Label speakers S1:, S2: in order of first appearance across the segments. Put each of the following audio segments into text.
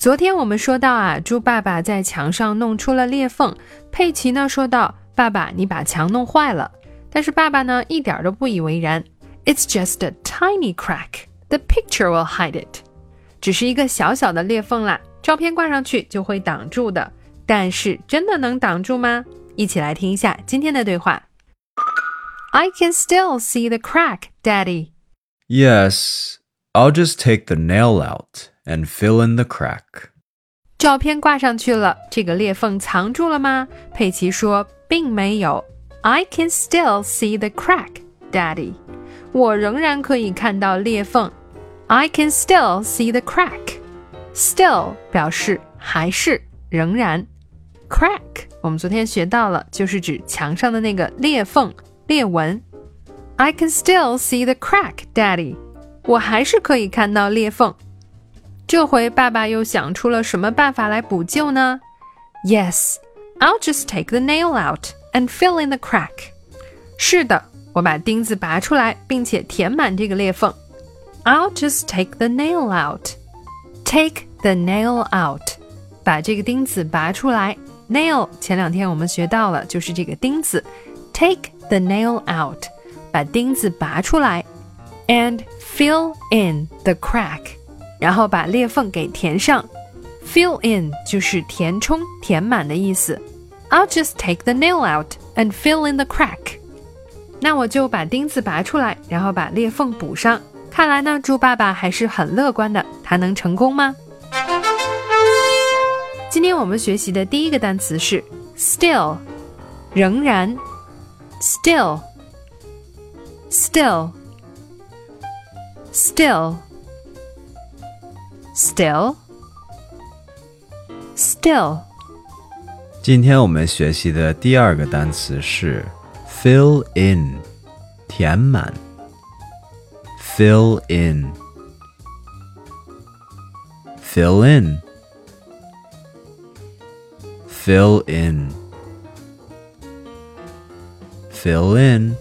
S1: 昨天我们说到啊，猪爸爸在墙上弄出了裂缝，佩奇呢说道：“爸爸，你把墙弄坏了。”但是爸爸呢一点都不以为然。It's just a tiny crack. The picture will hide it. 只是一个小小的裂缝啦，照片挂上去就会挡住的。但是真的能挡住吗？一起来听一下今天的对话。I can still see the crack, Daddy.
S2: Yes, I'll just take the nail out and fill in the crack.
S1: 照片挂上去了，这个裂缝藏住了吗？佩奇说，并没有。I can still see the crack, Daddy. 我仍然可以看到裂缝。I can still see the crack. Still 表示还是仍然。Crack 我们昨天学到了，就是指墙上的那个裂缝、裂纹。I can still see the crack, Daddy. 我还是可以看到裂缝。 这回爸爸又想出了什么办法来补救呢？Yes, I'll just take the nail out and fill in the crack. 是的，我把钉子拔出来，并且填满这个裂缝。I'll just take the nail out. Take the nail out. 把这个钉子拔出来。Nail 前两天我们学到了，就是这个钉子。Take the nail out. 把钉子拔出来。And fill in the crack. 然后把裂缝给填上。Fill in 就是填充、填满的意思。I'll just take the nail out and fill in the crack。那我就把钉子拔出来，然后把裂缝补上。看来呢，猪爸爸还是很乐观的，他能成功吗？今天我们学习的第一个单词是 still，仍然，still，still，still。still, still.
S2: 今天我们学习的第二个单词是 fill in，填满。fill in, fill in, fill in, fill in,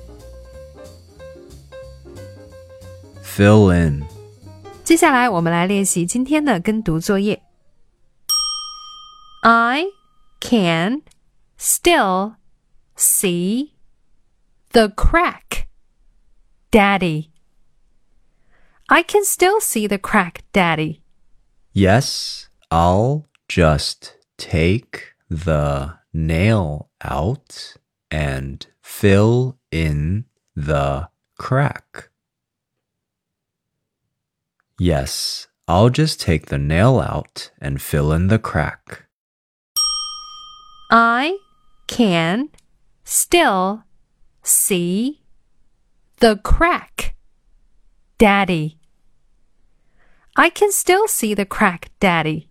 S2: fill in.
S1: 接下来我们来练习今天的跟读作业。I can still see the crack, Daddy. I can still see the crack, Daddy.
S2: Yes, I'll just take the nail out and fill in the crack. Yes, I'll just take the nail out and fill in the crack.
S1: I can still see the crack, Daddy. I can still see the crack, Daddy.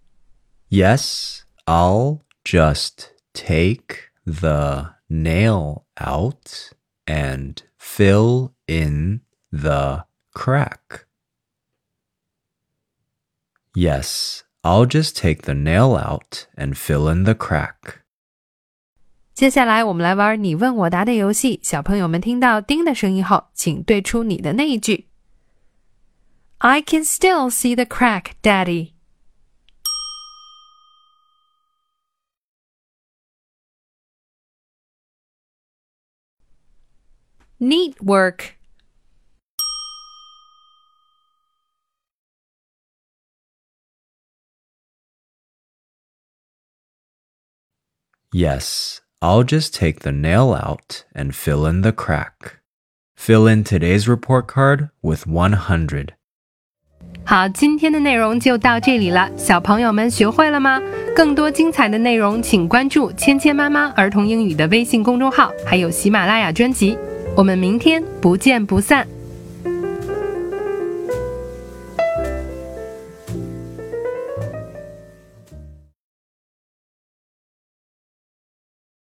S2: Yes, I'll just take the nail out and fill in the crack. Yes, I'll just take the nail out and fill in the crack.
S1: 接下来我们来玩你问我答的游戏。小朋友们听到“叮”的声音后，请对出你的那一句。I can still see the crack, Daddy. Neat work.
S2: Yes, I'll just take the nail out and fill in the crack. Fill in today's report card with 100.
S1: 好，今天的内容就到这里了，小朋友们学会了吗？更多精彩的内容，请关注“芊芊妈妈儿童英语”的微信公众号，还有喜马拉雅专辑。我们明天不见不散。